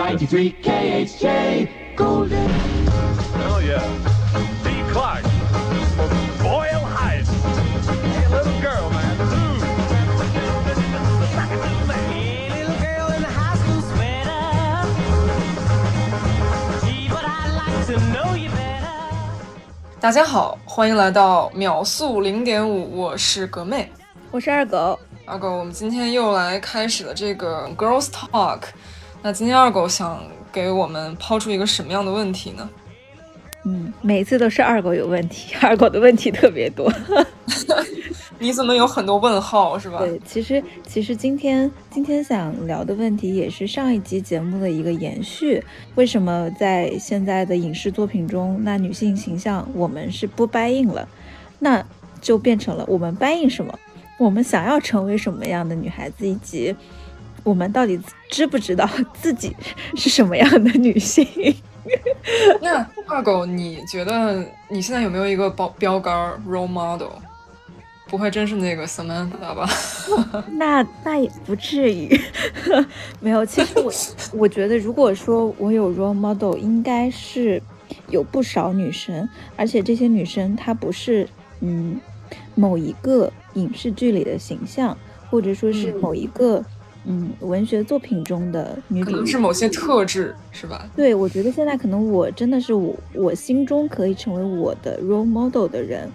93 KHJ Golden. Oh, yeah. D. Clark. Boyle Heights. Hey, little girl, man. Ooh. Hey, little girl in the high school sweater. Gee, but I'd like to know you better. 大家好，欢迎来到秒速零点五，我是格妹。我是二狗，二狗，我们今天又来开始了这个 Girls Talk。那今天二狗想给我们抛出一个什么样的问题呢？嗯，每次都是二狗有问题，二狗的问题特别多。你怎么有很多问号是吧？对，其实其实今天今天想聊的问题也是上一集节目的一个延续。为什么在现在的影视作品中，那女性形象我们是不掰硬了，那就变成了我们掰硬什么？我们想要成为什么样的女孩子，以及我们到底知不知道 自己是什么样的女性？那二狗，你觉得你现在有没有一个标标杆 role model？不会真是那个 Samantha 吧？那那也不至于，没有。其实我我觉得，如果说我有 role model，应该是有不少女生，而且这些女生她不是嗯某一个影视剧里的形象，或者说是嗯某一个嗯文学作品中的女主可主能是某些特质是吧？对，我觉得现在可能我真的是我我心中可以成为我的 role model 的人，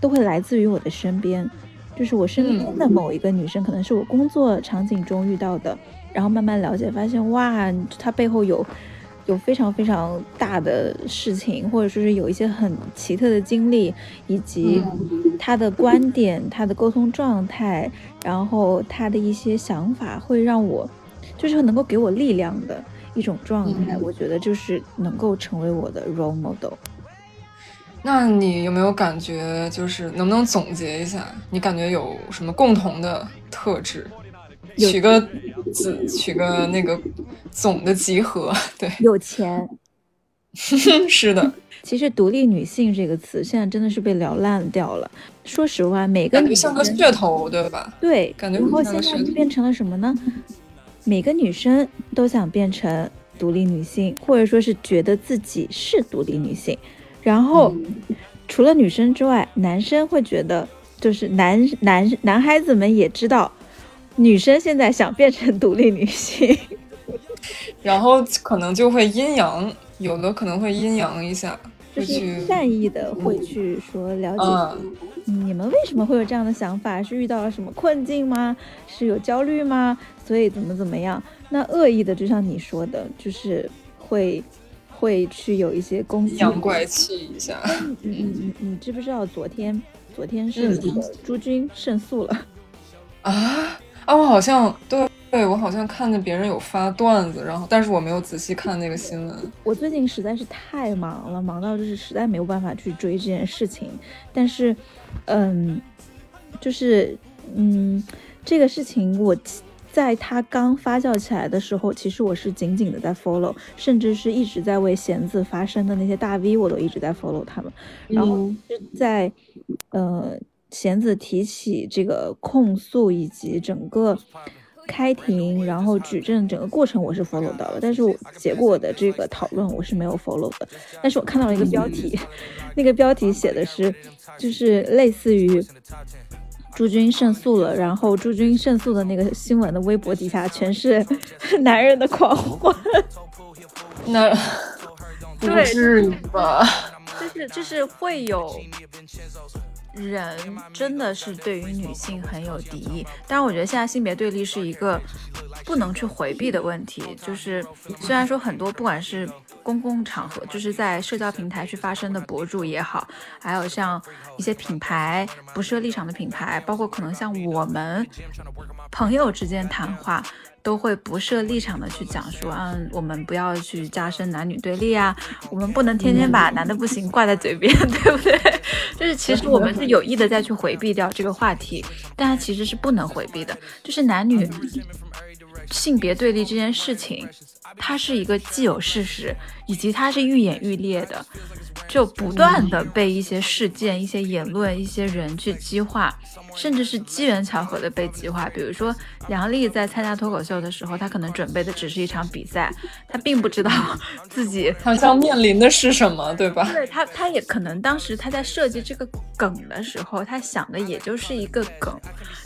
都会来自于我的身边，就是我身边的某一个女生，可能是我工作场景中遇到的，然后慢慢了解，发现哇，她背后有有非常非常大的事情，或者说是有一些很奇特的经历，以及他的观点、他的沟通状态，然后他的一些想法，会让我就是能够给我力量的。一种状态，嗯我觉得就是能够成为我的 role model。那你有没有感觉，就是能不能总结一下，你感觉有什么共同的特质？有取个子，取个那个总的集合。对，有钱，是的，其实“独立女性”这个词现在真的是被聊烂掉了。说实话，每个女感觉像个生噱头，对吧？对，感觉然后现在变成了什么呢？每个女生都想变成独立女性，或者说是觉得自己是独立女性。然后，嗯除了女生之外，男生会觉得，就是男男男孩子们也知道，女生现在想变成独立女性。然后可能就会阴阳，有的可能会阴阳一下，就是善意的会去说了解、你们为什么会有这样的想法？是遇到了什么困境吗？是有焦虑吗？所以怎么怎么样？那恶意的，就像你说的，就是会会去有一些攻击阴。阳怪气一下。嗯嗯嗯，你知不知道昨天昨天是朱军胜诉了？啊啊！我好像对对，我好像看见别人有发段子，然后但是我没有仔细看那个新闻。我最近实在是太忙了，忙到就是实在没有办法去追这件事情。但是，嗯，就是嗯，这个事情我其在它刚发酵起来的时候，其实我是紧紧的在 follow，甚至是一直在为弦子发声的那些大 V，我都一直在 follow 他们。然后嗯是在呃弦子提起这个控诉以及整个开庭，然后举证整个过程我是 follow 到了，但是我结果的这个讨论我是没有 follow 的。但是我看到了一个标题，那个标题写的是就是类似于。朱军胜诉了，然后朱军胜诉的那个新闻的微博底下全是 男人的狂欢，那不对至于吧？就是就是会有人真的是对于女性很有敌意，当然我觉得现在性别对立是一个不能去回避的问题。就是虽然说很多不管是公共场合，就是在社交平台去发声的博主也好，还有像一些品牌不设立场的品牌，包括可能像我们朋友之间谈话。都会不设立场的去讲说，嗯，我们不要去加深男女对立啊，我们不能天天把男的不行挂在嘴边，对不对？就是其实我们是有意的再去回避掉这个话题，但它其实是不能回避的，就是男女性别对立这件事情，它是一个既有事实，以及它是愈演愈烈的，就不断的被一些事件、一些言论、一些人去激化，甚至是机缘巧合的被激化。比如说杨笠在参加脱口秀的时候，他可能准备的只是一场比赛，他并不知道自己好像面临的是什么，对吧？对他，他也可能当时他在设计这个梗的时候，他想的也就是一个梗，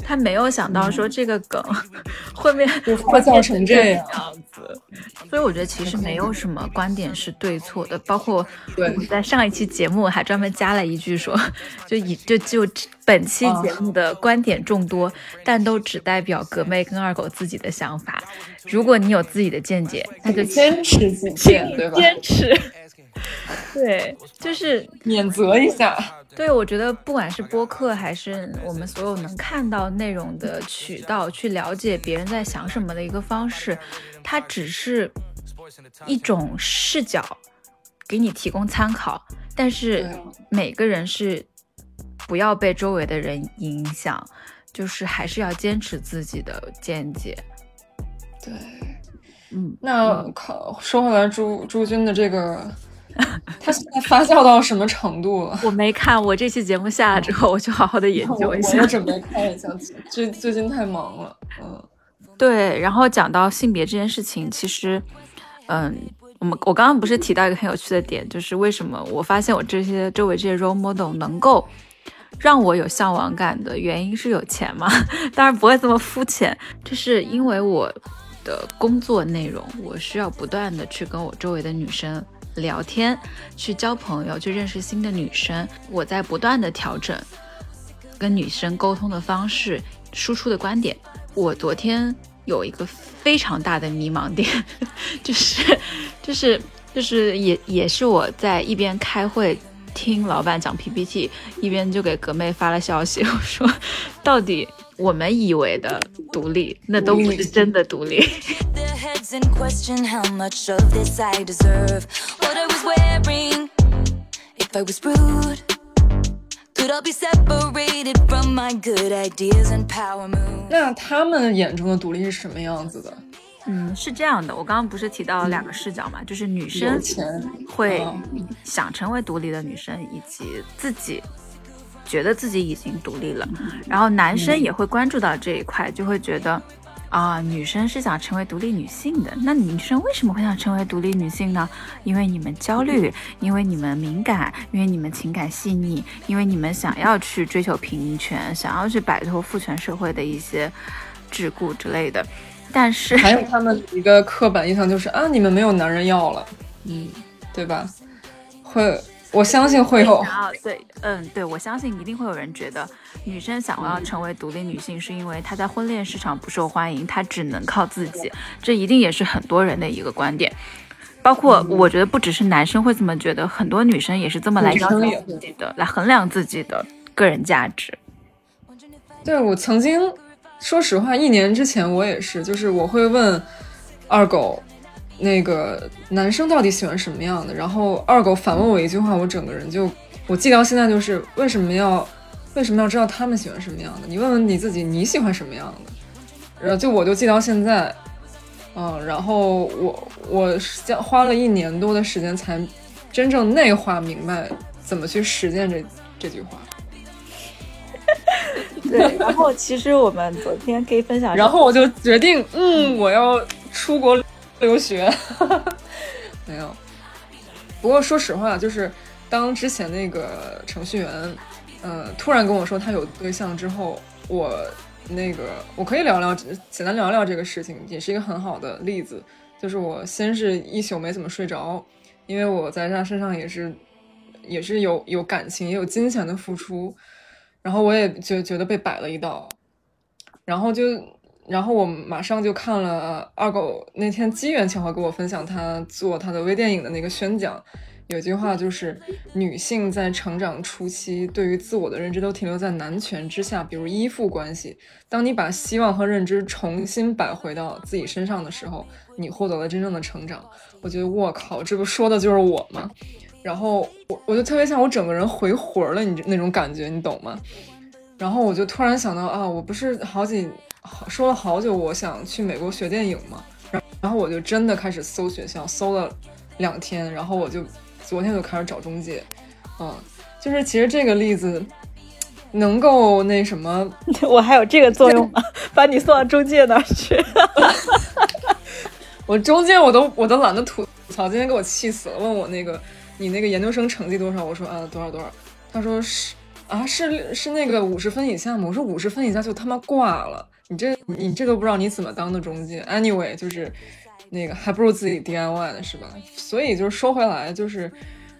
他没有想到说这个梗 会面会造成这样样子。所以我觉得其实没有什么观点是对错的，包括我们在上一期节目还专门加了一句说，就以就就本期节目的观点众多，但都只代表格妹跟二狗自己的想法。如果你有自己的见解，那就坚持己见，对吧？坚持。对，就是免责一下。对，我觉得不管是播客还是我们所有能看到内容的渠道，去了解别人在想什么的一个方式，它只是一种视角，给你提供参考。但是每个人是不要被周围的人影响，就是还是要坚持自己的见解。对，嗯，那考，说回来朱朱军的这个，他现在发酵到什么程度了？我没看，我这期节目下来之后，我就好好的研究一下我也。准备看一下，最最近太忙了，嗯。对，然后讲到性别这件事情，其实，嗯，我们我刚刚不是提到一个很有趣的点，就是为什么我发现我这些周围这些 role model 能够让我有向往感的原因是有钱吗？当然不会这么肤浅，就是因为我的工作内容，我需要不断的去跟我周围的女生聊天，去交朋友，去认识新的女生，我在不断的调整跟女生沟通的方式，输出的观点。我昨天有一个非常大的迷茫点，就是就是就是也也是我在一边开会听老板讲 PPT，一边就给格妹发了消息，我说到底我们以为的独立，那都不是真的独立。their heads and question how much of this I deserve. What I was wearing, if I was rude, could I be separated from my good ideas and power moves? 那他们眼中的独立是什么样子的？嗯，是这样的，我刚刚不是提到两个视角嘛，就是女生会嗯想成为独立的女生，以及自己觉得自己已经独立了，然后男生也会关注到这一块，就会觉得啊，女生是想成为独立女性的。那女生为什么会想成为独立女性呢？因为你们焦虑，因为你们敏感，因为你们情感细腻，因为你们想要去追求平权，想要去摆脱父权社会的一些桎梏之类的。但是还有他们一个刻板印象就是啊，你们没有男人要了，嗯，对吧？会，我相信会有。对，嗯，对，我相信一定会有人觉得女生想要成为独立女性，是因为她在婚恋市场不受欢迎，她只能靠自己，这一定也是很多人的一个观点。包括我觉得不只是男生会这么觉得，很多女生也是这么来女要求生也会自己的，来衡量自己的个人价值。对我曾经，说实话，一年之前我也是，就是我会问二狗，那个男生到底喜欢什么样的，然后二狗反问我一句话，我整个人就我记到现在，就是为什么要为什么要知道他们喜欢什么样的？你问问你自己，你喜欢什么样的？然后就我就记到现在，嗯，然后我我将花了一年多的时间才真正内化明白怎么去实践这这句话。对，然后其实我们昨天可以分享然后我就决定，嗯，我要出国留学。没有，不过说实话，就是当之前那个程序员，呃，突然跟我说他有对象之后，我那个我可以聊聊，简单聊聊这个事情，也是一个很好的例子。就是我先是一宿没怎么睡着，因为我在他身上也是也是有有感情，也有金钱的付出，然后我也觉觉得被摆了一道，然后就，然后我马上就看了二狗那天机缘巧合给我分享他做他的微电影的那个宣讲，有句话就是女性在成长初期对于自我的认知都停留在男权之下，比如依附关系。当你把希望和认知重新摆回到自己身上的时候，你获得了真正的成长。我觉得我靠，这不说的就是我吗？然后我我就特别像我整个人回魂儿了，你那种感觉，你懂吗？然后我就突然想到啊，我不是好几好说了好久，我想去美国学电影嘛。然然后我就真的开始搜学校，搜了两天，然后我就昨天就开始找中介，嗯，就是其实这个例子能够那什么，我还有这个作用吗？把你送到中介那儿去。我中介我都我都懒得吐槽，今天给我气死了。问我那个你那个研究生成绩多少？我说啊多少多少。他说是啊是是那个五十分以下吗？我说五十分以下就他妈挂了。你这你这都不知道你怎么当的中介。Anyway，就是那个还不如自己 DIY 呢，是吧？所以就是说回来，就是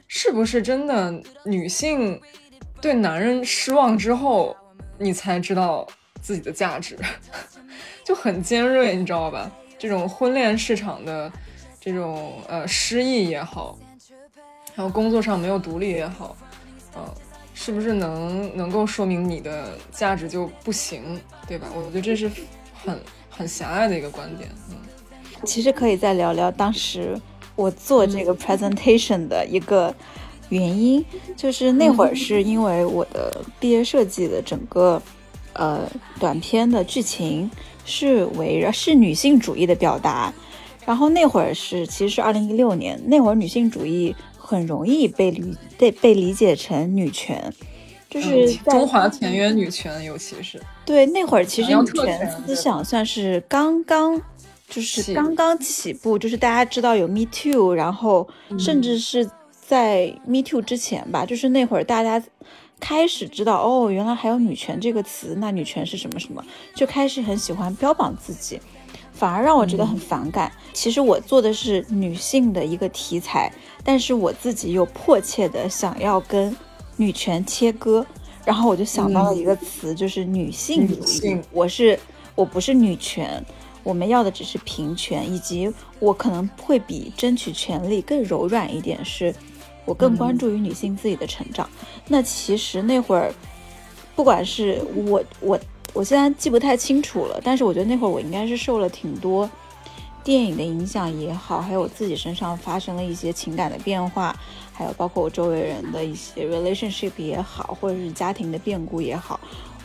是不是真的女性对男人失望之后，你才知道自己的价值，就很尖锐，你知道吧？这种婚恋市场的这种呃失意也好，还有工作上没有独立也好，呃，是不是能能够说明你的价值就不行，对吧？我觉得这是很很狭隘的一个观点。嗯，其实可以再聊聊当时我做这个 presentation 的一个原因，就是那会儿是因为我的毕业设计的整个呃短片的剧情。是围绕是女性主义的表达，然后那会儿是其实是二零一六年，那会儿女性主义很容易被理被被理解成女权，就是中华田园女权，尤其是对那会儿其实女权思想算是刚刚就是刚刚起步，就是大家知道有 Me Too，然后甚至是在 Me Too 之前吧，就是那会儿大家。开始知道哦，原来还有女权这个词，那女权是什么什么，就开始很喜欢标榜自己，反而让我觉得很反感。其实我做的是女性的一个题材，但是我自己又迫切的想要跟女权切割，然后我就想到了一个词，就是女性主义。我是我不是女权，我们要的只是平权，以及我可能会比争取权利更柔软一点是。我更关注于女性自己的成长。那其实那会儿，不管是我我我现在记不太清楚了，但是我觉得那会儿我应该是受了挺多电影的影响也好，还有我自己身上发生了一些情感的变化，还有包括我周围人的一些 relationship 也好，或者是家庭的变故也好，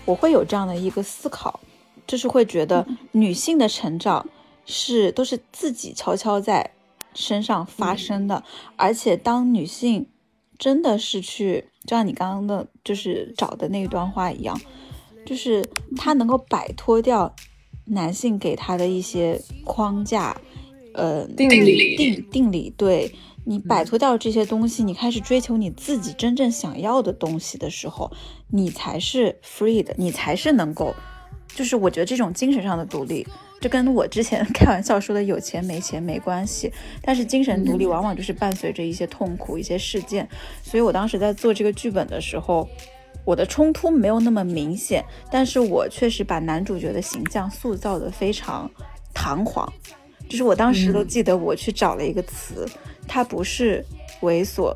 我会有这样的一个思考，就是会觉得女性的成长是都是自己悄悄在。身上发生的，而且当女性真的是去，就像你刚刚的，就是找的那一段话一样，就是他能够摆脱掉男性给他的一些框架，呃，定理，定定理，对你摆脱掉这些东西，你开始追求你自己真正想要的东西的时候，你才是 free 的，你才是能够，就是我觉得这种精神上的独立。这跟我之前 开玩笑说的有钱没钱没关系，但是精神独立往往就是伴随着一些痛苦、一些事件。所以我当时在做这个剧本的时候，我的冲突没有那么明显，但是我确实把男主角的形象塑造的非常堂皇。就是我当时都记得我去找了一个词，他不是猥琐，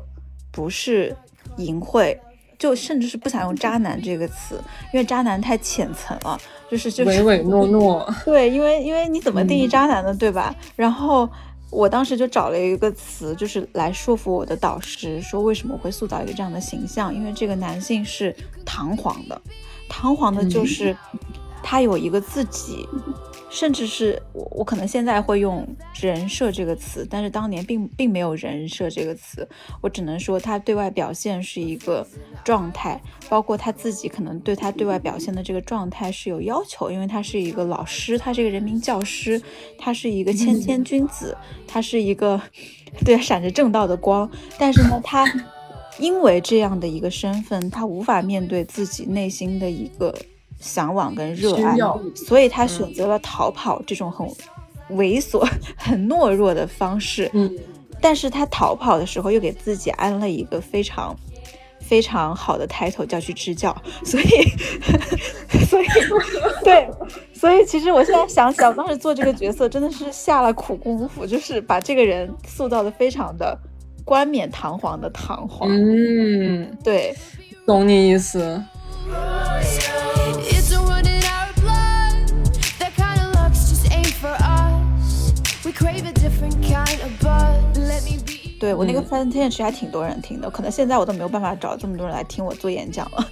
不是淫秽。就甚至是不想用“渣男”这个词，因为“渣男”太浅层了，就是就是唯唯诺诺。对，因为因为你怎么定义渣男呢？对吧？然后我当时就找了一个词，就是来说服我的导师，说为什么会塑造一个这样的形象？因为这个男性是堂皇的，堂皇的就是他有一个自己。甚至是我，我可能现在会用人设这个词，但是当年并并没有人设这个词。我只能说他对外表现是一个状态，包括他自己可能对他对外表现的这个状态是有要求，因为他是一个老师，他是一个人民教师，他是一个谦谦君子，他是一个 对闪着正道的光。但是呢，他因为这样的一个身份，他无法面对自己内心的一个。向往跟热爱，所以他选择了逃跑这种很猥琐、很懦弱的方式。嗯，但是他逃跑的时候又给自己安了一个非常非常好的 title，叫去支教。所以，所以，对，所以其实我现在想想，当时做这个角色真的是下了苦功夫，就是把这个人塑造的非常的冠冕堂皇的堂皇。嗯，对，懂你意思。对我那个 presentation 其实还挺多人听的，可能现在我都没有办法找这么多人来听我做演讲了。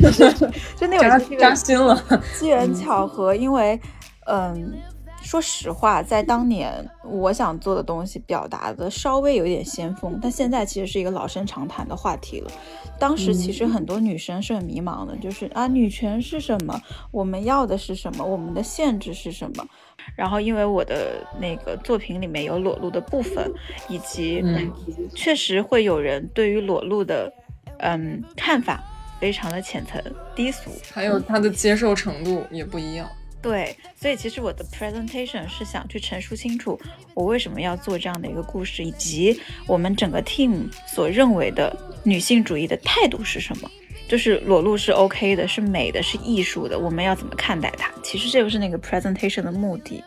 就那会儿扎心了，机缘巧合，因为嗯，说实话，在当年我想做的东西表达的稍微有点先锋，但现在其实是一个老生常谈的话题了。当时其实很多女生是很迷茫的，就是啊，女权是什么？我们要的是什么？我们的限制是什么？然后因为我的那个作品里面有裸露的部分，以及嗯确实会有人对于裸露的嗯看法非常的浅层低俗，还有他的接受程度也不一样。对，所以其实我的 presentation 是想去陈述清楚我为什么要做这样的一个故事，以及我们整个 team 所认为的女性主义的态度是什么。就是裸露是 OK 的，是美的，是艺术的，我们要怎么看待它？其实这个是那个 presentation 的目的。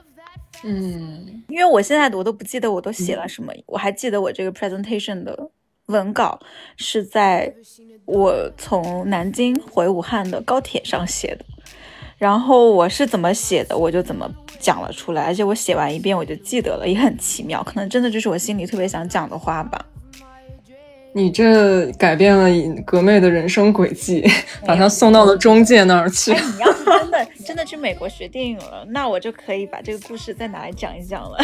嗯，因为我现在我都不记得我都写了什么，我还记得我这个 presentation 的文稿是在我从南京回武汉的高铁上写的，然后我是怎么写的，我就怎么讲了出来，而且我写完一遍我就记得了，也很奇妙，可能真的就是我心里特别想讲的话吧。你这改变了格妹的人生轨迹，把她送到了中介那儿去哎，。你要是真的真的去美国学电影了，那我就可以把这个故事再拿来讲一讲了。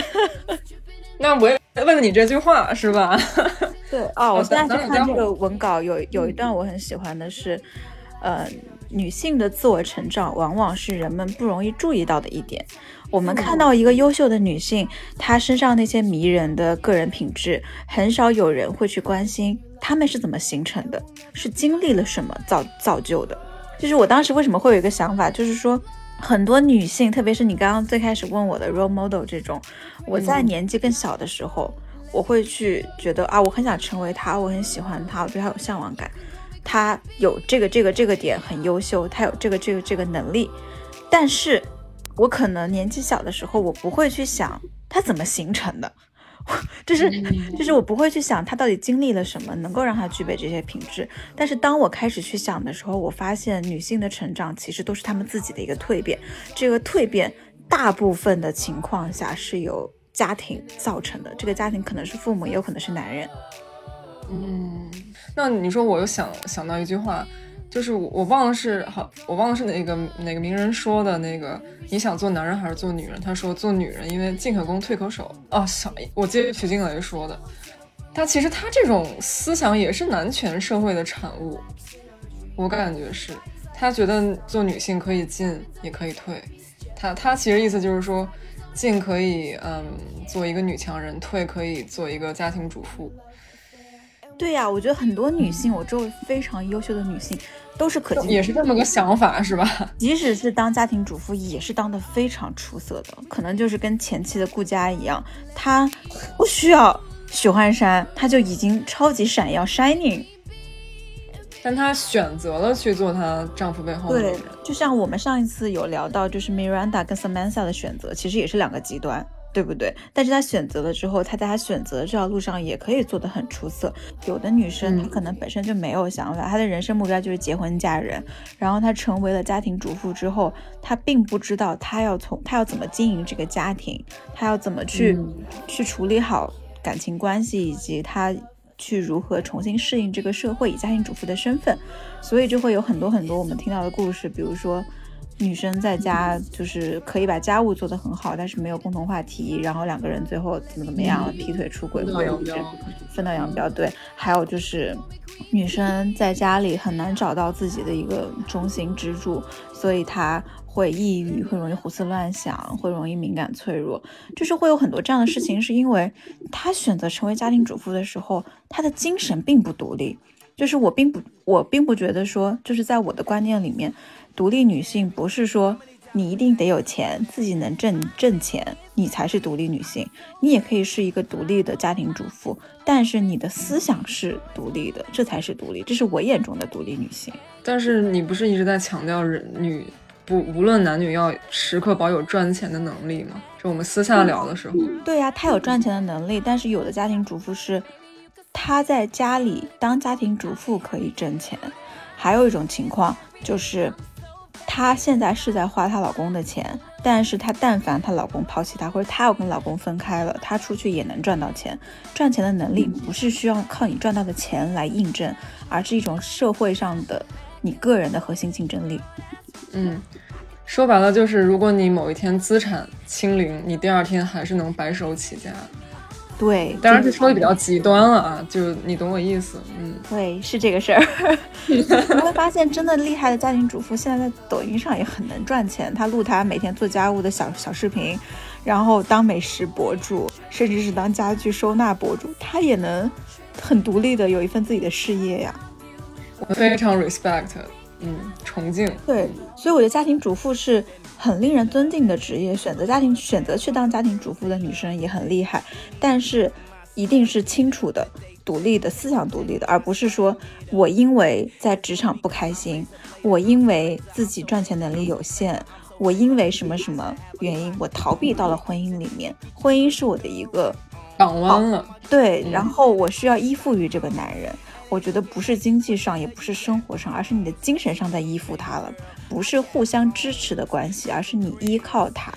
那我也问你这句话是吧？对哦，我现在去看这个文稿，有有一段我很喜欢的是，呃，女性的自我成长往往是人们不容易注意到的一点。我们看到一个优秀的女性，她身上那些迷人的个人品质，很少有人会去关心她们是怎么形成的，是经历了什么造造就的。就是我当时为什么会有一个想法，就是说。很多女性，特别是你刚刚最开始问我的 role model 这种，我在年纪更小的时候，我会去觉得啊，我很想成为她，我很喜欢她，我对她有向往感。她有这个这个这个点很优秀，她有这个这个这个能力，但是我可能年纪小的时候，我不会去想它怎么形成的，就是就是我不会去想它到底经历了什么，能够让它具备这些品质。但是当我开始去想的时候，我发现女性的成长其实都是她们自己的一个蜕变，这个蜕变大部分的情况下是由家庭造成的，这个家庭可能是父母，也有可能是男人。嗯，那你说我又想想到一句话，就是我我忘了是好，我忘了是哪个哪个名人说的那个，你想做男人还是做女人？他说做女人，因为进可攻退可守。哦，小我接徐静蕾说的，他其实他这种思想也是男权社会的产物，我感觉是，他觉得做女性可以进也可以退，他他其实意思就是说，进可以嗯做一个女强人，退可以做一个家庭主妇。对呀、我觉得很多女性，我周围非常优秀的女性，都是可敬也是这么个想法，是吧？即使是当家庭主妇，也是当得非常出色的。可能就是跟前妻的顾佳一样，她不需要许幻山，她就已经超级闪耀 shining。但她选择了去做她丈夫背后的对人。，就像我们上一次有聊到，就是 Miranda 跟 Samantha 的选择，其实也是两个极端，对不对？但是她选择了之后，她在她选择的这条路上也可以做得很出色。有的女生嗯她可能本身就没有想法，她的人生目标就是结婚嫁人，然后她成为了家庭主妇之后，她并不知道她要从她要怎么经营这个家庭，她要怎么去、嗯去处理好感情关系，以及她去如何重新适应这个社会，以家庭主妇的身份，所以就会有很多很多我们听到的故事，比如说。女生在家就是可以把家务做得很好，但是没有共同话题，然后两个人最后怎么怎么样了，劈腿、出轨，或者分道扬镳。对，还有就是女生在家里很难找到自己的一个中心支柱，所以她会抑郁，会容易胡思乱想，会容易敏感脆弱，就是会有很多这样的事情，是因为她选择成为家庭主妇的时候，她的精神并不独立。就是我并不，我并不觉得说，就是在我的观念里面，独立女性不是说你一定得有钱，自己能挣挣钱，你才是独立女性。你也可以是一个独立的家庭主妇，但是你的思想是独立的，这才是独立，这是我眼中的独立女性。但是你不是一直在强调人女不无论男女要时刻保有赚钱的能力吗？就我们私下聊的时候，对呀、她有赚钱的能力，但是有的家庭主妇是她在家里当家庭主妇可以挣钱，还有一种情况就是她现在是在花她老公的钱，但是她但凡她老公抛弃她，或者她要跟老公分开了，她出去也能赚到钱。赚钱的能力不是需要靠你赚到的钱来印证，而是一种社会上的你个人的核心竞争力。嗯，说白了就是，如果你某一天资产清零，你第二天还是能白手起家。对，当然是说的比较极端了啊，就你懂我意思。嗯，对，是这个事儿。你会发现，真的厉害的家庭主妇，现在在抖音上也很能赚钱。她录她每天做家务的小小视频，然后当美食博主，甚至是当家具收纳博主，她也能很独立的有一份自己的事业呀。我非常 respect，嗯，崇敬。对，所以我觉得家庭主妇是很令人尊敬的职业。选择家庭选择去当家庭主妇的女生也很厉害，但是一定是清楚的、独立的、思想独立的，而不是说我因为在职场不开心，我因为自己赚钱能力有限，我因为什么什么原因，我逃避到了婚姻里面。婚姻是我的一个港湾了，对，然后我需要依附于这个男人。我觉得不是经济上，也不是生活上，而是你的精神上在依附他了，不是互相支持的关系，而是你依靠他。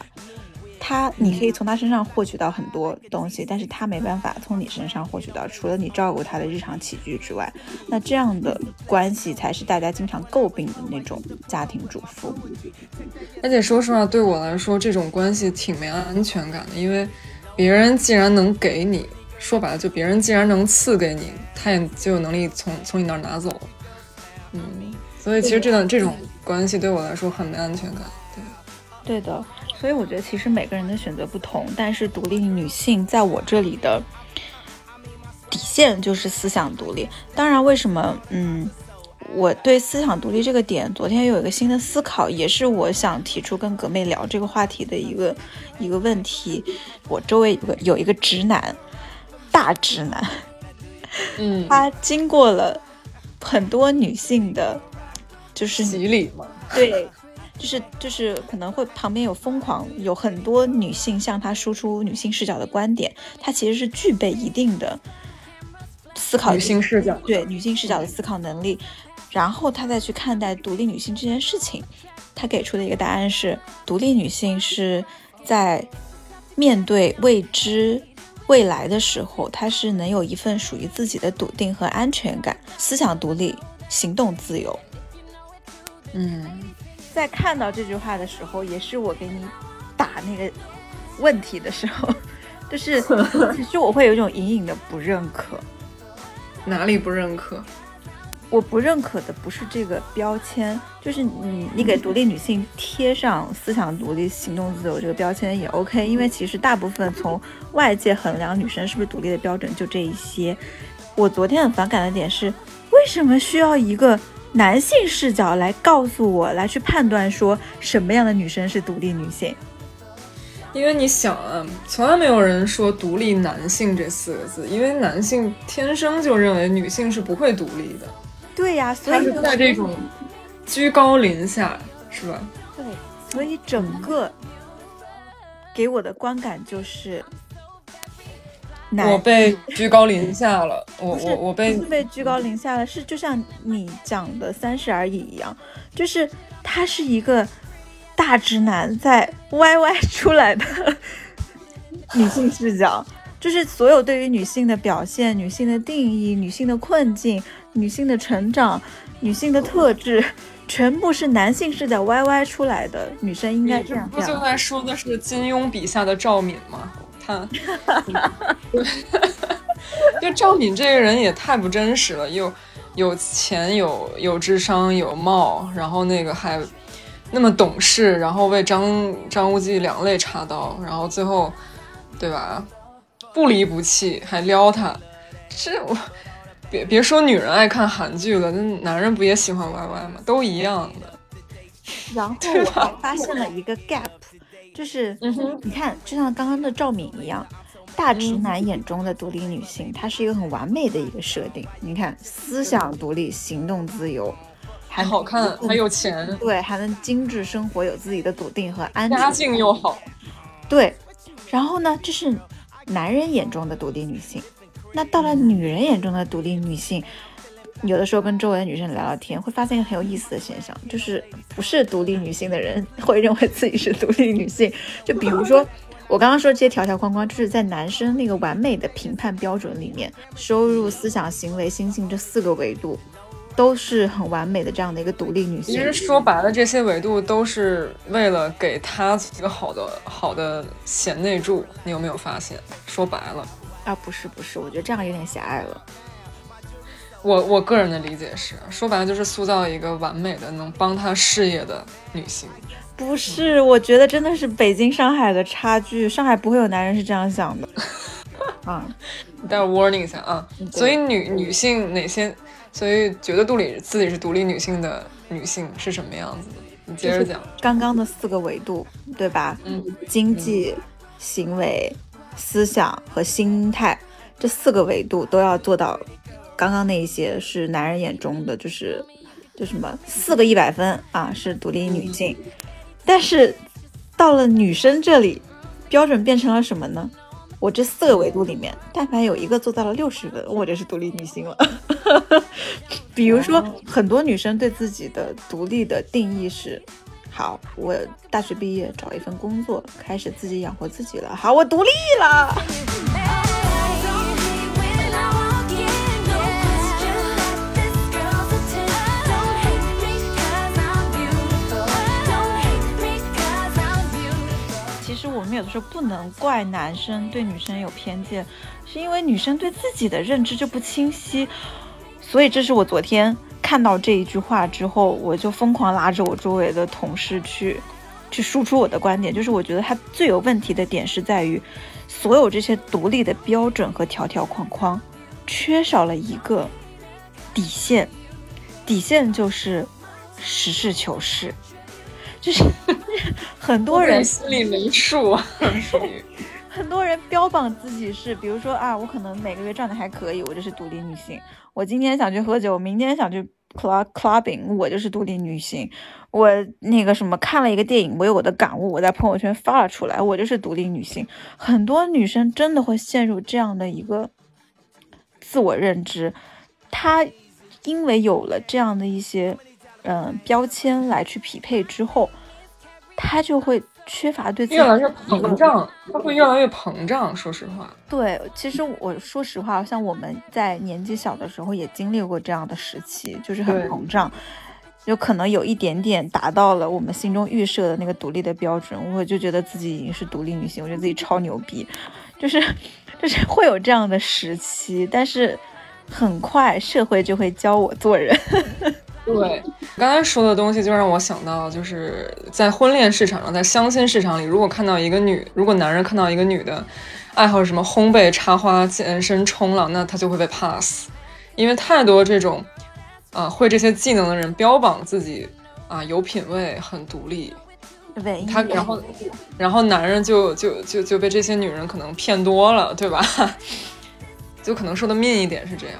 他，你可以从他身上获取到很多东西，但是他没办法从你身上获取到，除了你照顾他的日常起居之外，那这样的关系才是大家经常诟病的那种家庭主妇。而且说实话，对我来说，这种关系挺没安全感的，因为别人既然能给你，说白了，就别人既然能赐给你，他也就有能力从从你那儿拿走。嗯，所以其实这段这种关系对我来说很没安全感。对，对的，所以我觉得其实每个人的选择不同，但是独立女性在我这里的底线就是思想独立。当然，为什么嗯，我对思想独立这个点，昨天有一个新的思考，也是我想提出跟格妹聊这个话题的一个一个问题。我周围有个有一个直男，大直男，嗯，他经过了很多女性的，就是洗礼嘛。对，就是就是可能会旁边有疯狂，有很多女性向他输出女性视角的观点，他其实是具备一定的思考女性视角对女性视角的思考能力，然后他再去看待独立女性这件事情，他给出的一个答案是：独立女性是在面对未知。未来的时候，他是能有一份属于自己的笃定和安全感，思想独立，行动自由。嗯，在看到这句话的时候，也是我给你打那个问题的时候，就是 其实我会有一种隐隐的不认可。哪里不认可？我不认可的不是这个标签，就是你你给独立女性贴上思想独立、行动自由这个标签也 OK，因为其实大部分从外界衡量女生是不是独立的标准就这一些。我昨天很反感的点是，为什么需要一个男性视角来告诉我，来去判断说什么样的女生是独立女性？因为你想啊，从来没有人说独立男性这四个字，因为男性天生就认为女性是不会独立的。对呀，所以在这种居高临下，是吧？对，所以整个给我的观感就是，我被居高临下了，我我我被不是被居高临下了，是就像你讲的三十而已一样，就是他是一个大直男在 YY 出来的 女性视角，就是所有对于女性的表现、女性的定义、女性的困境、女性的成长、女性的特质，全部是男性视角歪歪出来的。女生应该这样这。不就在说的是金庸笔下的赵敏吗？他，就赵敏这个人也太不真实了，又有钱有有智商有貌，然后那个还那么懂事，然后为张张无忌两肋插刀，然后最后对吧，不离不弃，还撩他，这我别别说女人爱看韩剧了，那男人不也喜欢 YY 吗？都一样的。然后 我还发现了一个 gap，就是你看，就像刚刚的赵敏一样，大直男眼中的独立女性，她是一个很完美的一个设定。你看，思想独立，行动自由，还还好看，还有钱，对，还能精致生活，有自己的笃定和安家全。境又好。对，然后呢，这是男人眼中的独立女性。那到了女人眼中的独立女性，有的时候跟周围的女生聊聊天，会发现一个很有意思的现象，就是不是独立女性的人 会认为自己是独立女性。就比如说，我刚刚说这些条条框框，就是在男生那个完美的评判标准里面，收入、思想、行为、心性这四个维度，都是很完美的这样的一个独立女性其实。说白了，这些维度都是为了给他一个好的好的贤内助。你有没有发现？说白了，啊，不是不是，我觉得这样有点狭隘了。我我个人的理解是，说白了就是塑造一个完美的能帮他事业的女性。不是，我觉得真的是北京上海的差距，上海不会有男人是这样想的。啊，待会儿 warning 一下啊。所以女女性哪些？所以觉得独立自己是独立女性的女性是什么样子的？你接着讲。刚刚的四个维度，对吧？嗯，经济、行为、思想和心态这四个维度都要做到。刚刚那一些是男人眼中的，就是就什么四个一百分啊，是独立女性。但是到了女生这里，标准变成了什么呢？我这四个维度里面，但凡有一个做到了六十分，我就是独立女性了。比如说，很多女生对自己的独立的定义是：好，我大学毕业找一份工作，开始自己养活自己了。好，我独立了。其实我们有的时候不能怪男生对女生有偏见，是因为女生对自己的认知就不清晰。所以这是我昨天看到这一句话之后，我就疯狂拉着我周围的同事去去输出我的观点，就是我觉得他最有问题的点是在于，所有这些独立的标准和条条框框，缺少了一个底线，底线就是实事求是，就是 很多人心里没数，属 于很多人标榜自己是，比如说啊，我可能每个月赚的还可以，我就是独立女性。我今天想去喝酒，明天想去 club clubbing，我就是独立女性。我那个什么看了一个电影，我有我的感悟，我在朋友圈发了出来，我就是独立女性。很多女生真的会陷入这样的一个自我认知，她因为有了这样的一些嗯、标签来去匹配之后，她就会缺乏对自己越来越膨胀，它会越来越膨胀。说实话，对，其实我说实话，像我们在年纪小的时候也经历过这样的时期，就是很膨胀，就可能有一点点达到了我们心中预设的那个独立的标准，我就觉得自己已经是独立女性，我觉得自己超牛逼，就是就是会有这样的时期，但是很快社会就会教我做人。对，刚才说的东西就让我想到，就是在婚恋市场上，在相亲市场里，如果看到一个女，如果男人看到一个女的爱好什么烘焙、插花、健身、冲浪，那他就会被 pass，因为太多这种啊、会这些技能的人标榜自己啊、有品位、很独立，他然后然后男人就就就就被这些女人可能骗多了，对吧？就可能说的面一点是这样，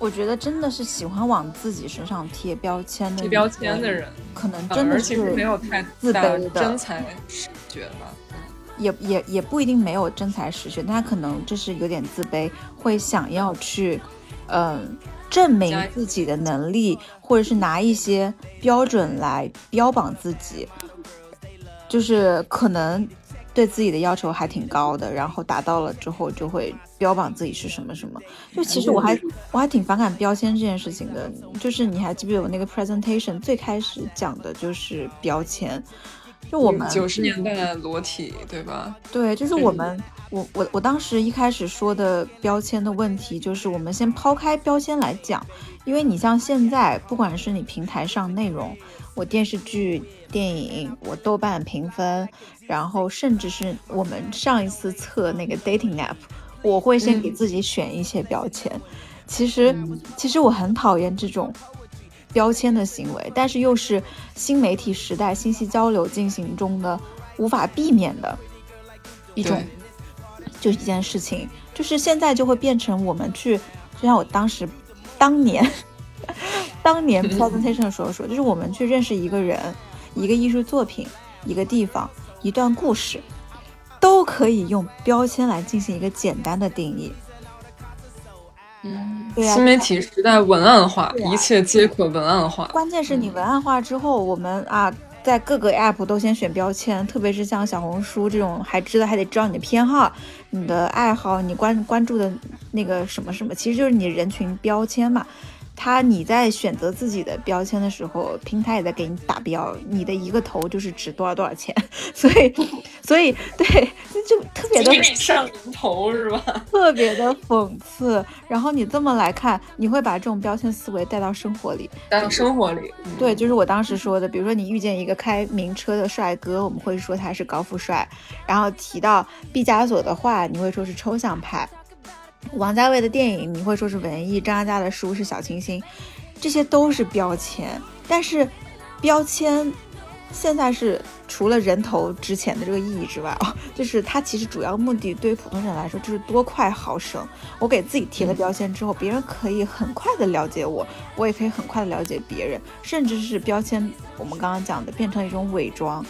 我觉得真的是喜欢往自己身上贴标签的贴标签的人，可能真的是没有太自卑的真才实学吧。也也也不一定没有真才实学，但他可能就是有点自卑，会想要去，嗯、证明自己的能力，或者是拿一些标准来标榜自己，就是可能对自己的要求还挺高的，然后达到了之后就会标榜自己是什么什么。就其实我还我还挺反感标签这件事情的，就是你还记不记得我那个 presentation 最开始讲的就是标签，就我们九十年代的裸体，对吧？对，就是是我们，我我我当时一开始说的标签的问题，就是我们先抛开标签来讲，因为你像现在，不管是你平台上内容，我电视剧、电影，我豆瓣评分，然后甚至是我们上一次测那个 dating app，我会先给自己选一些标签。其实，其实我很讨厌这种标签的行为，但是又是新媒体时代信息交流进行中的无法避免的一种，就是一件事情，就是现在就会变成我们去，就像我当时当年 当年 presentation 的时候说，就是我们去认识一个人、一个艺术作品、一个地方、一段故事，都可以用标签来进行一个简单的定义。嗯，对啊新媒体时代文案化，啊一切皆可文案化。关键是你文案化之后，我们啊，在各个 app 都先选标签，特别是像小红书这种，还知道还得知道你的偏好、你的爱好、你关关注的那个什么什么，其实就是你人群标签嘛。他你在选择自己的标签的时候，平台也在给你打标，你的一个头就是值多少多少钱，所以，所以对，就特别的上零头是吧？特别的讽刺。然后你这么来看，你会把这种标签思维带到生活里，带到生活里。嗯对，就是我当时说的，比如说你遇见一个开名车的帅哥，我们会说他是高富帅；然后提到毕加索的话，你会说是抽象派；王家卫的电影，你会说是文艺；张嘉佳的书是小清新，这些都是标签。但是标签现在是除了人头值钱的这个意义之外啊，就是它其实主要目的对于普通人来说就是多快好省。我给自己贴了标签之后，别人可以很快的了解我，我也可以很快的了解别人，甚至是标签，我们刚刚讲的变成一种伪装。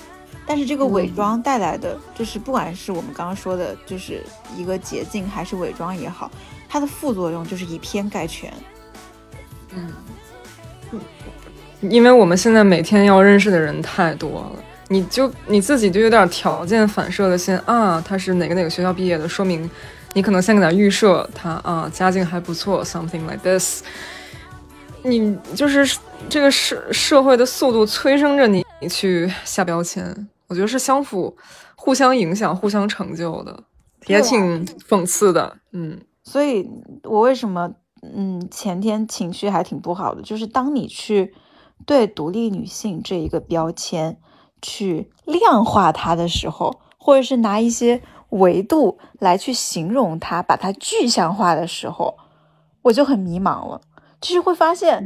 但是这个伪装带来的，就是不管是我们刚刚说的，就是一个捷径还是伪装也好，它的副作用就是以偏概全。嗯因为我们现在每天要认识的人太多了，你就你自己就有点条件反射的先啊，他是哪个哪个学校毕业的，说明你可能先给他预设他啊家境还不错，something like this。你就是这个社社会的速度催生着你去下标签，我觉得是相互互相影响、互相成就的，也挺讽刺的。嗯，所以我为什么嗯前天情绪还挺不好的，就是当你去对独立女性这一个标签去量化它的时候，或者是拿一些维度来去形容它，把它具象化的时候，我就很迷茫了。就是会发现，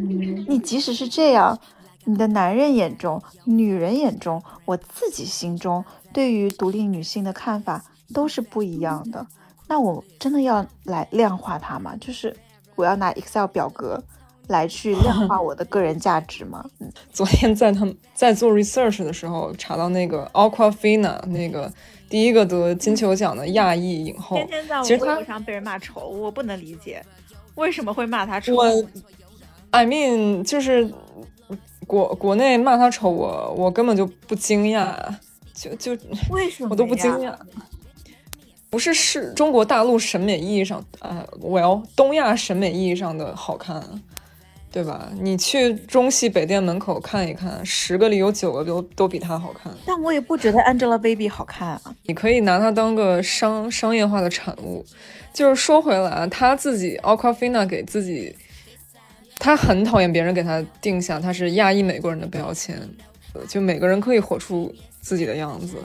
你即使是这样，你的男人眼中、女人眼中、我自己心中对于独立女性的看法都是不一样的。那我真的要来量化它吗？就是我要拿 Excel 表格来去量化 我的个人价值吗？嗯，昨天在他们在做 research 的时候，查到那个 Aquafina 那个第一个得金球奖的亚裔影后，在其实她上被人骂丑，我不能理解为什么会骂他丑。我，I mean，就是国国内骂他丑，我我根本就不惊讶，就就为什么我都不惊讶。不是是中国大陆审美意义上，呃，well，东亚审美意义上的好看，对吧？你去中戏北店门口看一看，十个里有九个都都比她好看。但我也不觉得 Angelababy 好看啊。你可以拿它当个商商业化的产物。就是说回来啊，他自己 Aquafina 给自己，他很讨厌别人给他定下他是亚裔美国人的标签，就每个人可以活出自己的样子。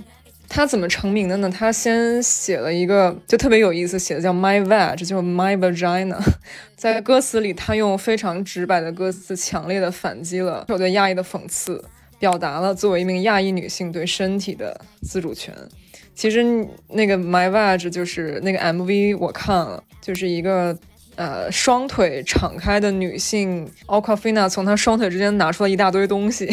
他怎么成名的呢？他先写了一个就特别有意思，写的叫 My Vag，就是 My Vagina。在歌词里，他用非常直白的歌词，强烈的反击了我对亚裔的讽刺，表达了作为一名亚裔女性对身体的自主权。其实那个 My Vag 就是那个 MV，我看了，就是一个呃，双腿敞开的女性，Aquafina 从她双腿之间拿出了一大堆东西，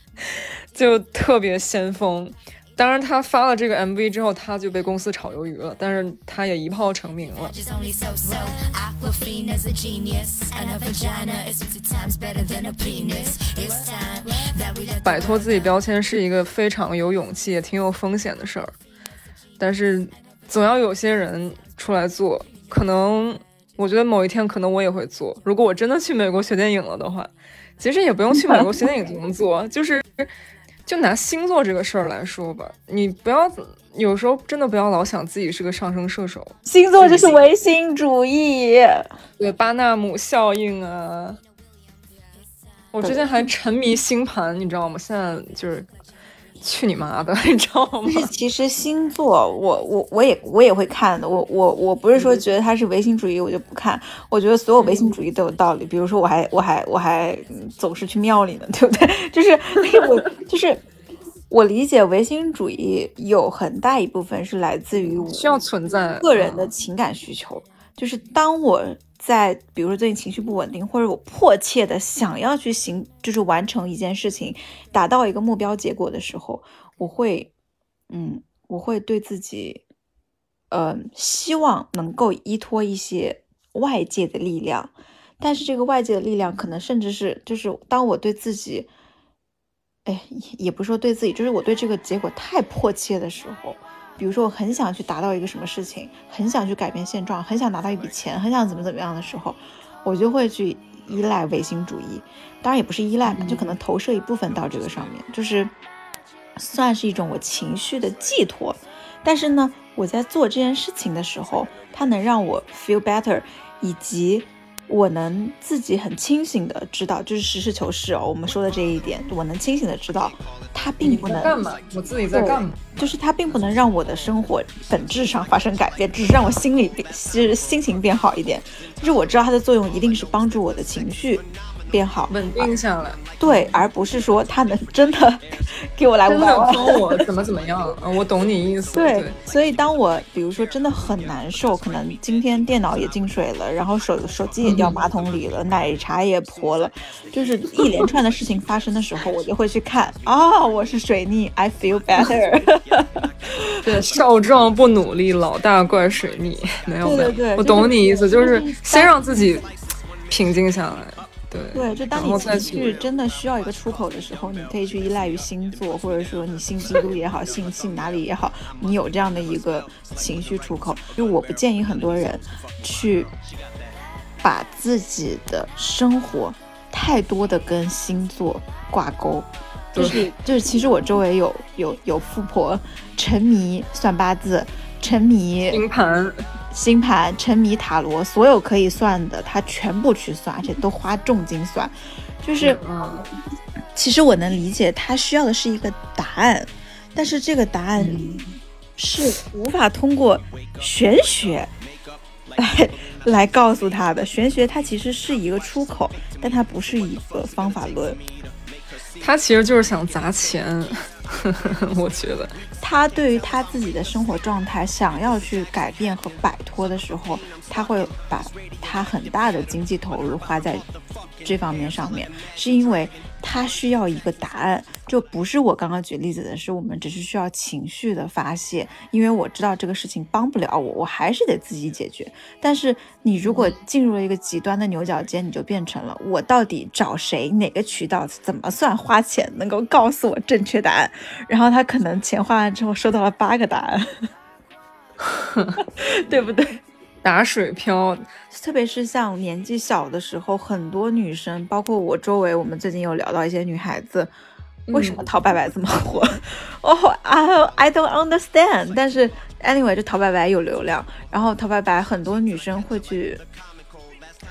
就特别先锋。当然，她发了这个 MV 之后，她就被公司炒鱿鱼了，但是她也一炮成名了。摆脱自己标签是一个非常有勇气也挺有风险的事儿，但是总要有些人出来做，可能。我觉得某一天可能我也会做。如果我真的去美国学电影了的话，其实也不用去美国学电影就能做，就是就拿星座这个事儿来说吧，你不要有时候真的不要老想自己是个上升射手，星座就是唯心主义。对巴纳姆效应啊。我之前还沉迷星盘，你知道吗？现在就是去你妈的，你知道吗？但是其实星座，我我我也我也会看的。我我我不是说觉得他是唯心主义，我就不看。我觉得所有唯心主义都有道理。比如说，我还我还我还嗯总是去庙里呢，对不对？就是我就是我理解唯心主义有很大一部分是来自于我需要存在个人的情感需求，就是当我在比如说最近情绪不稳定，或者我迫切的想要去行，就是完成一件事情，达到一个目标结果的时候，我会，嗯，我会对自己，呃，希望能够依托一些外界的力量，但是这个外界的力量可能甚至是，就是当我对自己，哎，也也不是说对自己，就是我对这个结果太迫切的时候。比如说，我很想去达到一个什么事情，很想去改变现状，很想拿到一笔钱，很想怎么怎么样的时候，我就会去依赖唯心主义，当然也不是依赖吧，就可能投射一部分到这个上面，就是算是一种我情绪的寄托。但是呢，我在做这件事情的时候，它能让我 feel better，以及我能自己很清醒的知道，就是实事求是哦，我们说的这一点，我能清醒的知道，它并不能干嘛？我自己在干嘛？就是它并不能让我的生活本质上发生改变，只是让我心里变，是心情变好一点。就是我知道它的作用一定是帮助我的情绪变好，稳定下来。对，而不是说他能真的 给我来五真的百万。帮我怎么怎么样？嗯，我懂你意思。对，所以当我比如说真的很难受，可能今天电脑也进水了，然后手手机也掉马桶里了，奶茶也泼了，就是一连串的事情发生的时候，我就会去看啊、我是水逆，I feel better。对，少壮不努力，老大怪水逆。没有没有，对对对我懂你意思，就就是是先让自己平静下来。对对，就当你情绪真的需要一个出口的时候，你可以去依赖于星座，或者说你信基督也好，信信哪里也好，你有这样的一个情绪出口。就我不建议很多人去把自己的生活太多的跟星座挂钩。就是就是，其实我周围有有有富婆沉迷算八字，沉迷星盘，星盘、沉迷塔罗，所有可以算的，他全部去算，而且都花重金算。就是，嗯，其实我能理解他需要的是一个答案，但是这个答案是无法通过玄学来 来告诉他的。玄学它其实是一个出口，但它不是一个方法论。他其实就是想砸钱，我觉得。他对于他自己的生活状态想要去改变和摆脱的时候，他会把他很大的经济投入花在这方面上面，是因为他需要一个答案，就不是我刚刚举例子的是，我们只是需要情绪的发泄，因为我知道这个事情帮不了我，我还是得自己解决。但是你如果进入了一个极端的牛角尖，你就变成了我到底找谁，哪个渠道怎么算花钱能够告诉我正确答案，然后他可能钱花完之后收到了八个答案，对不对？打水漂，特别是像年纪小的时候，很多女生，包括我周围，我们最近有聊到一些女孩子，为什么陶白白这么火？哦、i I don't understand。但是 anyway，就陶白白有流量，然后陶白白很多女生会去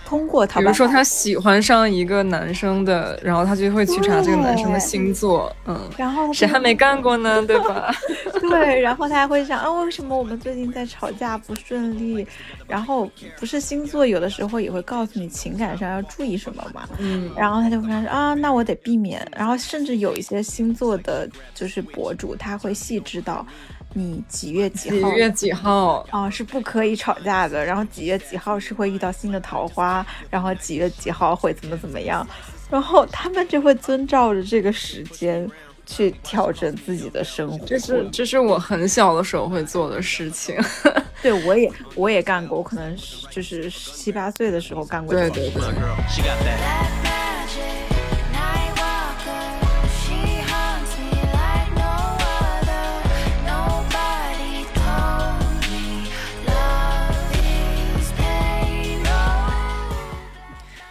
通过陶白白，比如说他喜欢上一个男生的，然后他就会去查这个男生的星座，嗯，然后谁还没干过呢？对吧？对，然后他还会想啊，为什么我们最近在吵架不顺利？然后不是星座有的时候也会告诉你情感上要注意什么嘛？嗯，然后他就会说啊，那我得避免。然后甚至有一些星座的，就是博主，他会细致到你几月几号。几月几号？啊、是不可以吵架的。然后几月几号是会遇到新的桃花，然后几月几号会怎么怎么样，然后他们就会遵照着这个时间去调整自己的生活。这是这是我很小的时候会做的事情。对我也我也干过，我可能就是七八岁的时候干过这个事情。对对对，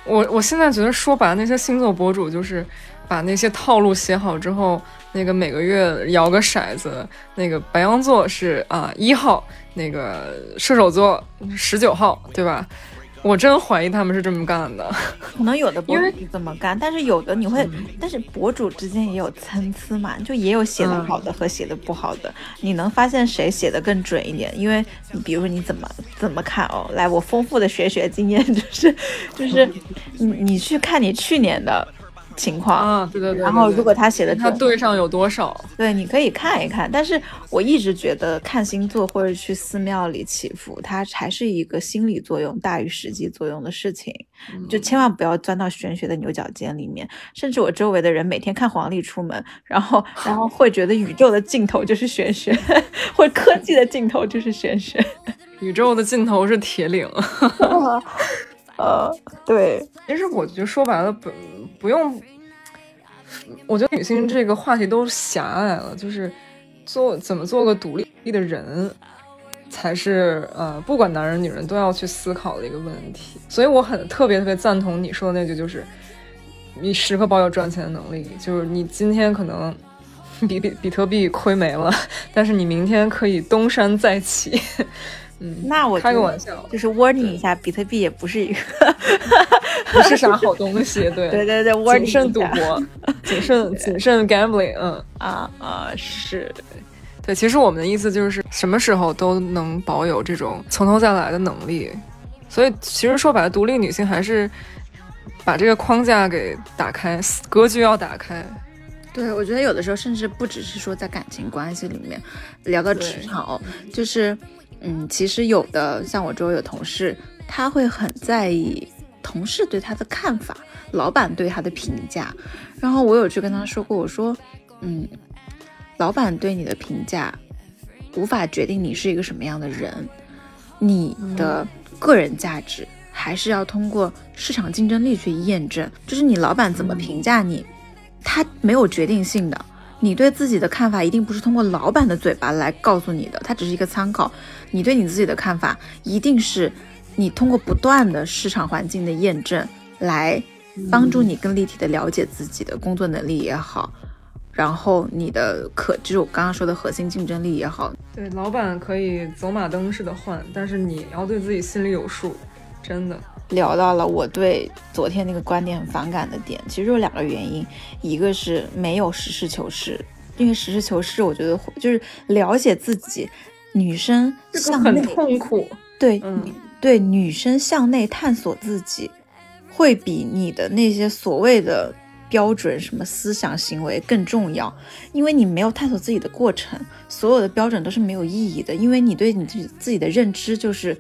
我我现在觉得说白了，那些星座博主就是把那些套路写好之后，那个每个月摇个骰子，那个白羊座是啊一号，那个射手座十九号，对吧？我真怀疑他们是这么干的。可能有的博主是这么干，但是有的你会，但是博主之间也有参差嘛，就也有写的好的和写的不好的，你能发现谁写的更准一点？因为你比如说你怎么怎么看哦，来，我丰富的学学经验就是就是你你去看你去年的情况。啊，对对对对对然后如果他写的他对上有多少？对，你可以看一看，但是我一直觉得看星座或者去寺庙里祈福，它还是一个心理作用大于实际作用的事情，就千万不要钻到玄学的牛角尖里面。甚至我周围的人每天看黄历出门，然后 然后会觉得宇宙的尽头就是玄学，或者科技的尽头就是玄学。宇宙的尽头是铁岭。呃，对，其实我觉得说白了，不不用，我觉得女性这个话题都狭隘了，就是做怎么做个独立的人，才是呃，不管男人女人都要去思考的一个问题。所以我很特别特别赞同你说的那句，就是你时刻保有赚钱的能力。就是你今天可能 比比比特币亏没了，但是你明天可以东山再起。嗯，那我开个玩笑，就是 warning 一下，比特币也不是一个 不是啥好东西。对 对对对，warning 谨慎赌博，谨慎谨慎 gambling。嗯。啊啊是。对，其实我们的意思就是什么时候都能保有这种从头再来的能力，所以其实说白了，独立女性还是把这个框架给打开，格局要打开。对，我觉得有的时候甚至不只是说在感情关系里面聊到职场哦，就是嗯，其实有的像我周围有同事，他会很在意同事对他的看法，老板对他的评价。然后我有去跟他说过，我说，嗯，老板对你的评价无法决定你是一个什么样的人，你的个人价值还是要通过市场竞争力去验证。就是你老板怎么评价你，他没有决定性的。你对自己的看法一定不是通过老板的嘴巴来告诉你的，他只是一个参考。你对你自己的看法，一定是你通过不断的市场环境的验证，来帮助你更立体的了解自己的工作能力也好，然后你的可就是我刚刚说的核心竞争力也好，对，老板可以走马灯似的换，但是你要对自己心里有数，真的。聊到了我对昨天那个观点很反感的点，其实有两个原因，一个是没有实事求是，因为实事求是，我觉得就是了解自己，女生这个很向内，痛苦。对，嗯对，女生向内探索自己，会比你的那些所谓的标准什么思想行为更重要，因为你没有探索自己的过程，所有的标准都是没有意义的，因为你对你自己自己的认知就是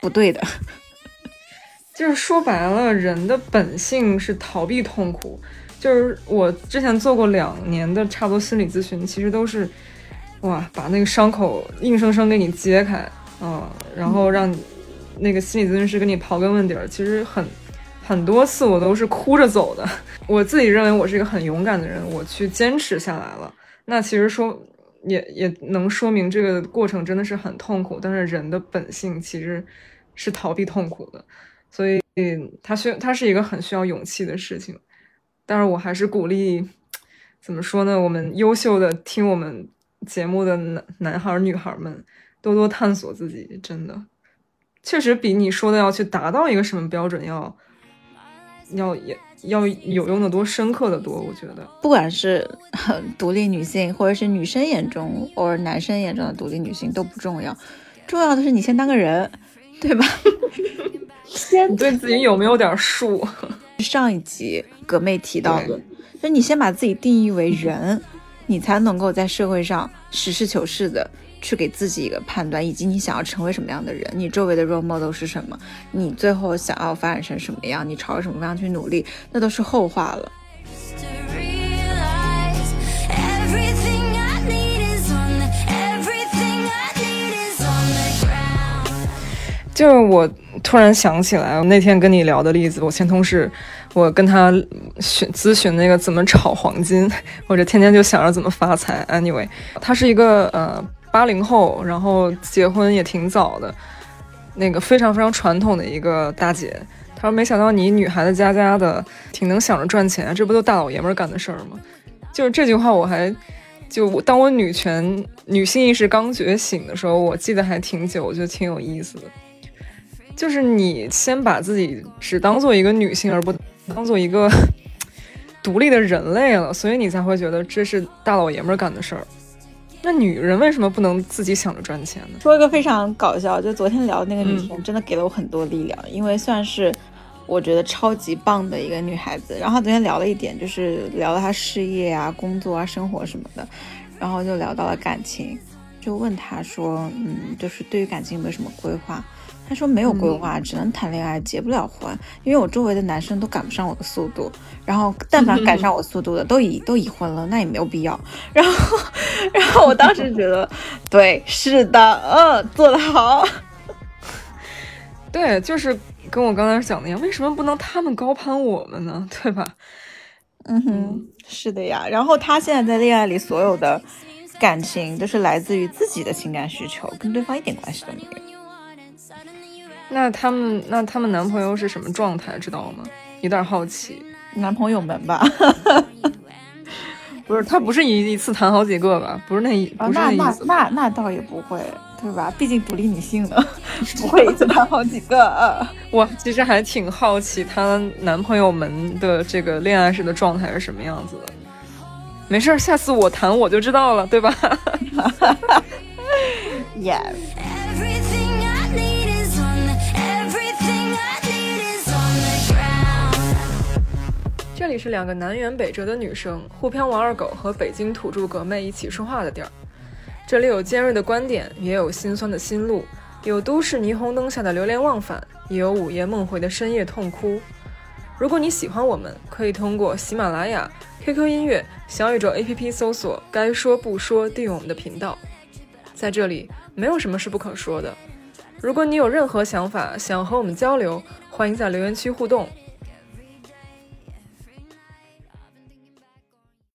不对的。就是说白了，人的本性是逃避痛苦。就是我之前做过两年的差不多心理咨询，其实都是哇，把那个伤口硬生生给你揭开，嗯，然后让你那个心理咨询师给你刨根问底儿。其实很很多次我都是哭着走的。我自己认为我是一个很勇敢的人，我去坚持下来了。那其实说也也能说明这个过程真的是很痛苦，但是人的本性其实是逃避痛苦的。所以它需它是一个很需要勇气的事情，但是我还是鼓励，怎么说呢？我们优秀的听我们节目的男男孩儿女孩儿们，多多探索自己，真的，确实比你说的要去达到一个什么标准要要也要有用的多，深刻的多。我觉得，不管是呃独立女性，或者是女生眼中或者男生眼中的独立女性都不重要，重要的是你先当个人，对吧？先你对自己有没有点数？上一集葛妹提到的，就是你先把自己定义为人，你才能够在社会上实事求是的去给自己一个判断，以及你想要成为什么样的人，你周围的 role model 是什么，你最后想要发展成什么样，你朝着什么方向去努力，那都是后话了。就是我突然想起来，我那天跟你聊的例子，我前同事，我跟他询咨询那个怎么炒黄金，我这天天就想着怎么发财。Anyway，她是一个呃八零后，然后结婚也挺早的，那个非常非常传统的一个大姐。她说：“没想到你女孩子家家的，挺能想着赚钱，这不都大老爷们干的事儿吗？”就是这句话，我还就我当我女权女性意识刚觉醒的时候，我记得还挺久，我觉得挺有意思的。就是你先把自己只当做一个女性，而不当做一个 独立的人类了，所以你才会觉得这是大老爷们儿干的事儿。那女人为什么不能自己想着赚钱呢？说一个非常搞笑，就昨天聊的那个女嗯生，真的给了我很多力量，因为算是我觉得超级棒的一个女孩子。然后昨天聊了一点，就是聊了她事业啊、工作啊、生活什么的，然后就聊到了感情，就问她说，嗯，就是对于感情有没有什么规划？她说没有规划，只能谈恋爱，结不了婚，因为我周围的男生都赶不上我的速度，然后但凡赶上我速度的都已都已婚了，那也没有必要。然后，然后我当时觉得，对，是的，嗯，做得好。对，就是跟我刚才讲的一样，为什么不能他们高攀我们呢？对吧？嗯哼，是的呀。然后他现在在恋爱里所有的感情都是来自于自己的情感需求，跟对方一点关系都没有。那他们那他们男朋友是什么状态，知道吗？有点好奇。男朋友们吧，不是他不是一一次谈好几个吧？不是那一啊不是那那意思。那那倒也不会，对吧？毕竟独立女性呢，不会一次谈好几个。啊我其实还挺好奇她男朋友们的这个恋爱时的状态是什么样子的。没事儿，下次我谈我就知道了，对吧？Yes，这里是两个南辕北辙的女生，沪漂王二狗和北京土著格妹一起说话的地儿。这里有尖锐的观点，也有心酸的心路，有都市霓虹灯下的流连忘返，也有午夜梦回的深夜痛哭。如果你喜欢我们，可以通过喜马拉雅、QQ 音乐、小宇宙 APP 搜索“该说不说”，订阅我们的频道。在这里，没有什么是不可说的。如果你有任何想法想和我们交流，欢迎在留言区互动，